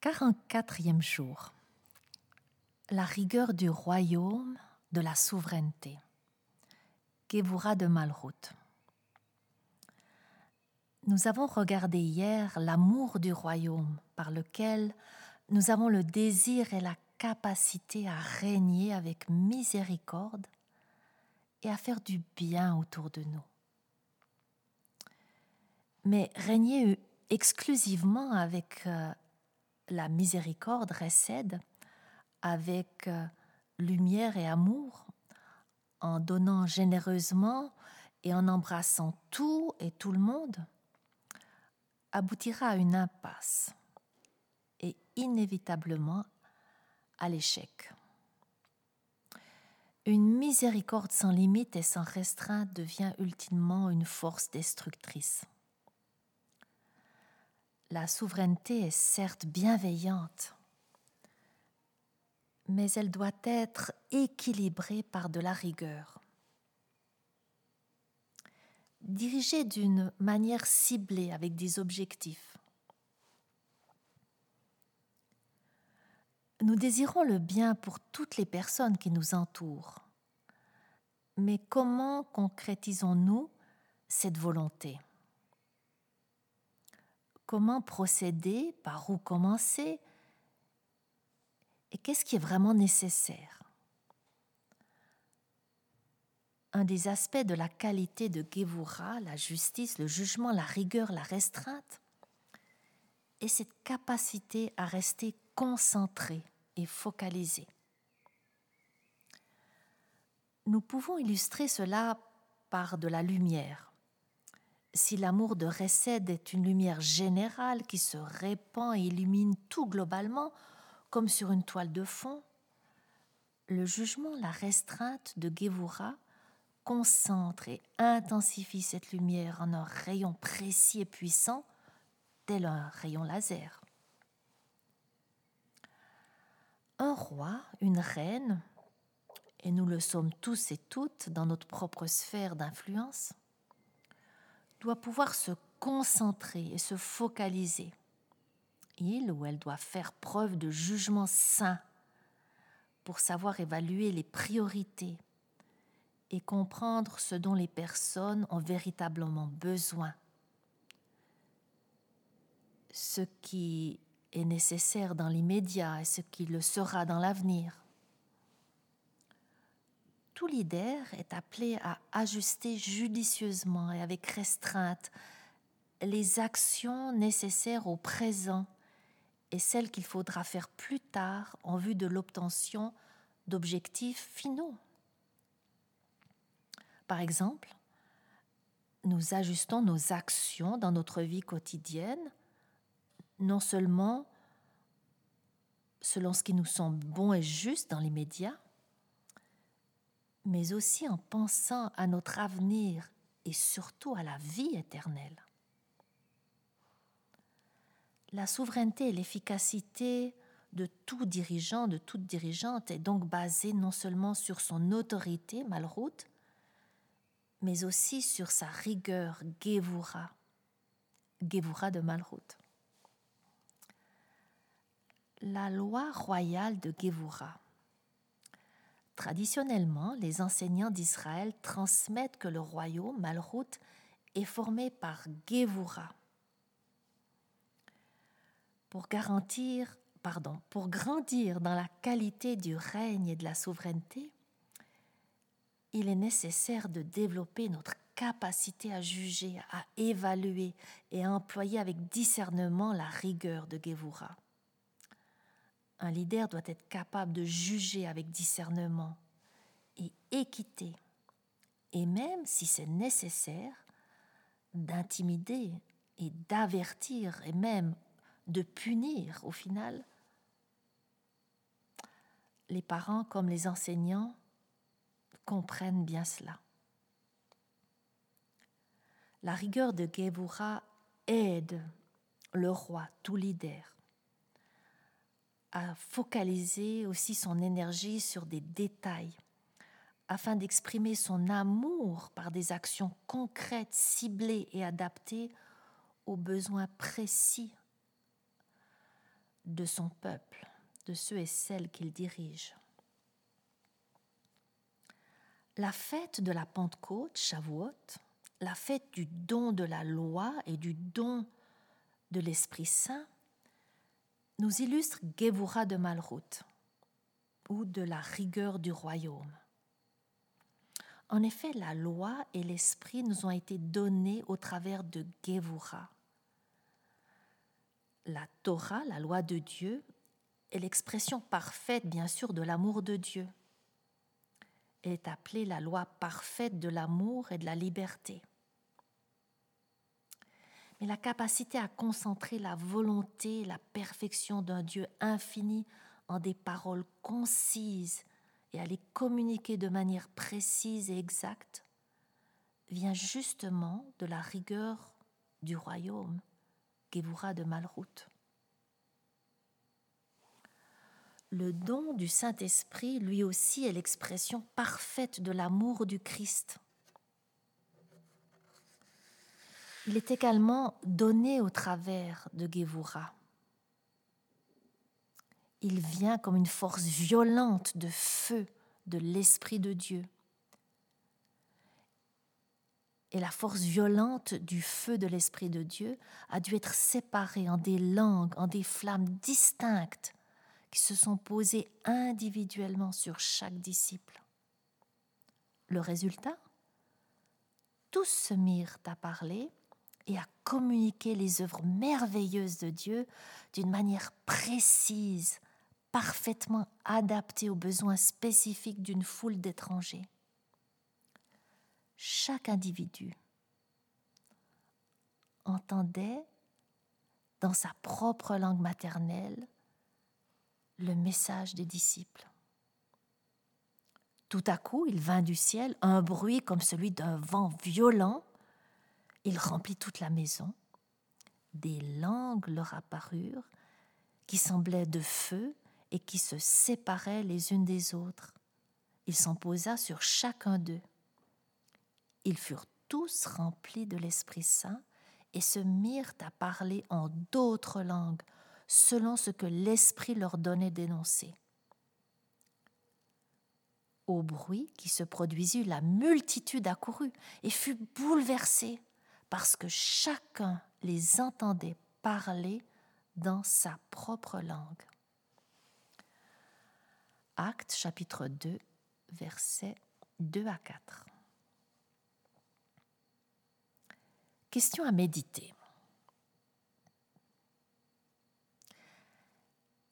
44e jour. La rigueur du royaume de la souveraineté. Gevura de Malroute. Nous avons regardé hier l'amour du royaume par lequel nous avons le désir et la capacité à régner avec miséricorde et à faire du bien autour de nous. Mais régner exclusivement avec euh, la miséricorde récède avec euh, lumière et amour, en donnant généreusement et en embrassant tout et tout le monde, aboutira à une impasse et inévitablement à l'échec. Une miséricorde sans limite et sans restreinte devient ultimement une force destructrice. La souveraineté est certes bienveillante, mais elle doit être équilibrée par de la rigueur. Dirigée d'une manière ciblée avec des objectifs. Nous désirons le bien pour toutes les personnes qui nous entourent. Mais comment concrétisons-nous cette volonté? Comment procéder, par où commencer, et qu'est-ce qui est vraiment nécessaire. Un des aspects de la qualité de Gevura, la justice, le jugement, la rigueur, la restreinte, est cette capacité à rester concentré et focalisé. Nous pouvons illustrer cela par de la lumière si l'amour de Récède est une lumière générale qui se répand et illumine tout globalement, comme sur une toile de fond, le jugement, la restreinte de Gevura concentre et intensifie cette lumière en un rayon précis et puissant, tel un rayon laser. Un roi, une reine, et nous le sommes tous et toutes dans notre propre sphère d'influence, doit pouvoir se concentrer et se focaliser. Il ou elle doit faire preuve de jugement sain pour savoir évaluer les priorités et comprendre ce dont les personnes ont véritablement besoin. Ce qui est nécessaire dans l'immédiat et ce qui le sera dans l'avenir tout leader est appelé à ajuster judicieusement et avec restreinte les actions nécessaires au présent et celles qu'il faudra faire plus tard en vue de l'obtention d'objectifs finaux. Par exemple, nous ajustons nos actions dans notre vie quotidienne, non seulement selon ce qui nous semble bon et juste dans l'immédiat, mais aussi en pensant à notre avenir et surtout à la vie éternelle. La souveraineté et l'efficacité de tout dirigeant, de toute dirigeante est donc basée non seulement sur son autorité, Malroute, mais aussi sur sa rigueur, Gevura, Gevura de Malroute. La loi royale de Gevura Traditionnellement, les enseignants d'Israël transmettent que le royaume, Malrout, est formé par Gevura. Pour garantir, pardon, pour grandir dans la qualité du règne et de la souveraineté, il est nécessaire de développer notre capacité à juger, à évaluer et à employer avec discernement la rigueur de Gevura. Un leader doit être capable de juger avec discernement et équité, et même, si c'est nécessaire, d'intimider et d'avertir et même de punir au final. Les parents comme les enseignants comprennent bien cela. La rigueur de Gevura aide le roi, tout leader, à focaliser aussi son énergie sur des détails afin d'exprimer son amour par des actions concrètes, ciblées et adaptées aux besoins précis de son peuple, de ceux et celles qu'il dirige. La fête de la Pentecôte, Shavuot, la fête du don de la loi et du don de l'Esprit Saint, nous illustre Gevura de Malrout, ou de la rigueur du royaume. En effet, la loi et l'esprit nous ont été donnés au travers de Gevura. La Torah, la loi de Dieu, est l'expression parfaite, bien sûr, de l'amour de Dieu. Elle est appelée la loi parfaite de l'amour et de la liberté. Mais la capacité à concentrer la volonté, la perfection d'un Dieu infini en des paroles concises et à les communiquer de manière précise et exacte vient justement de la rigueur du royaume, Gevura de Malroute. Le don du Saint-Esprit, lui aussi, est l'expression parfaite de l'amour du Christ. Il est également donné au travers de Gevura il vient comme une force violente de feu de l'Esprit de Dieu. Et la force violente du feu de l'Esprit de Dieu a dû être séparée en des langues, en des flammes distinctes qui se sont posées individuellement sur chaque disciple. Le résultat? Tous se mirent à parler à communiquer les œuvres merveilleuses de Dieu d'une manière précise, parfaitement adapté aux besoins spécifiques d'une foule d'étrangers. Chaque individu entendait dans sa propre langue maternelle le message des disciples. Tout à coup, il vint du ciel un bruit comme celui d'un vent violent. Il remplit toute la maison. Des langues leur apparurent qui semblaient de feu et qui se séparaient les unes des autres. Il s'en posa sur chacun d'eux. Ils furent tous remplis de l'Esprit Saint et se mirent à parler en d'autres langues, selon ce que l'Esprit leur donnait d'énoncer. Au bruit qui se produisit, la multitude accourut et fut bouleversée, parce que chacun les entendait parler dans sa propre langue. Actes chapitre 2, versets 2 à 4. Question à méditer.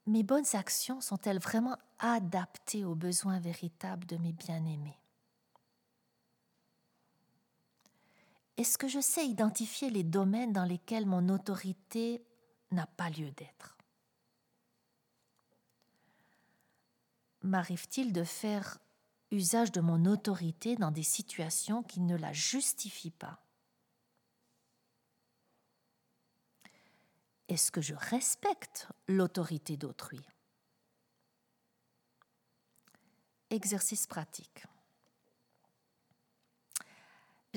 Mes bonnes actions sont-elles vraiment adaptées aux besoins véritables de mes bien-aimés? Est-ce que je sais identifier les domaines dans lesquels mon autorité n'a pas lieu d'être? M'arrive-t-il de faire usage de mon autorité dans des situations qui ne la justifient pas? Est-ce que je respecte l'autorité d'autrui? Exercice pratique.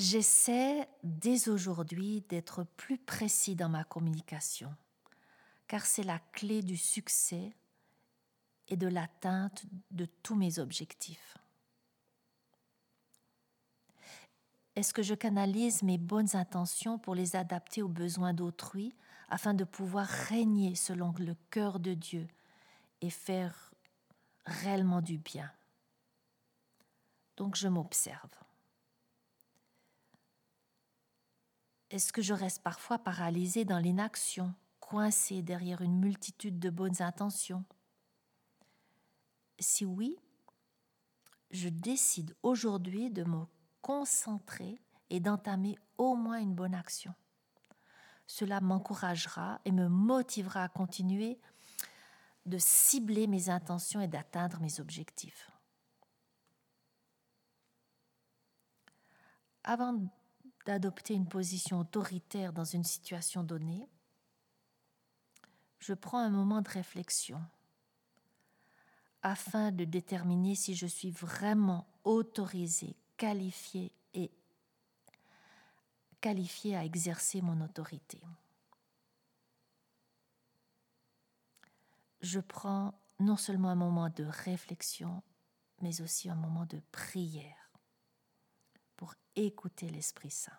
J'essaie dès aujourd'hui d'être plus précis dans ma communication, car c'est la clé du succès et de l'atteinte de tous mes objectifs Est-ce que je canalise mes bonnes intentions pour les adapter aux besoins d'autrui afin de pouvoir régner selon le cœur de Dieu et faire réellement du bien? Donc je m'observe. Est-ce que je reste parfois paralysé dans l'inaction, coincé derrière une multitude de bonnes intentions? Si oui, je décide aujourd'hui de me concentrer et d'entamer au moins une bonne action. Cela m'encouragera et me motivera à continuer de cibler mes intentions et d'atteindre mes objectifs. Avant d'adopter une position autoritaire dans une situation donnée, je prends un moment de réflexion afin de déterminer si je suis vraiment autorisé, qualifié et qualifié à exercer mon autorité. je prends non seulement un moment de réflexion, mais aussi un moment de prière pour écouter l'Esprit Saint.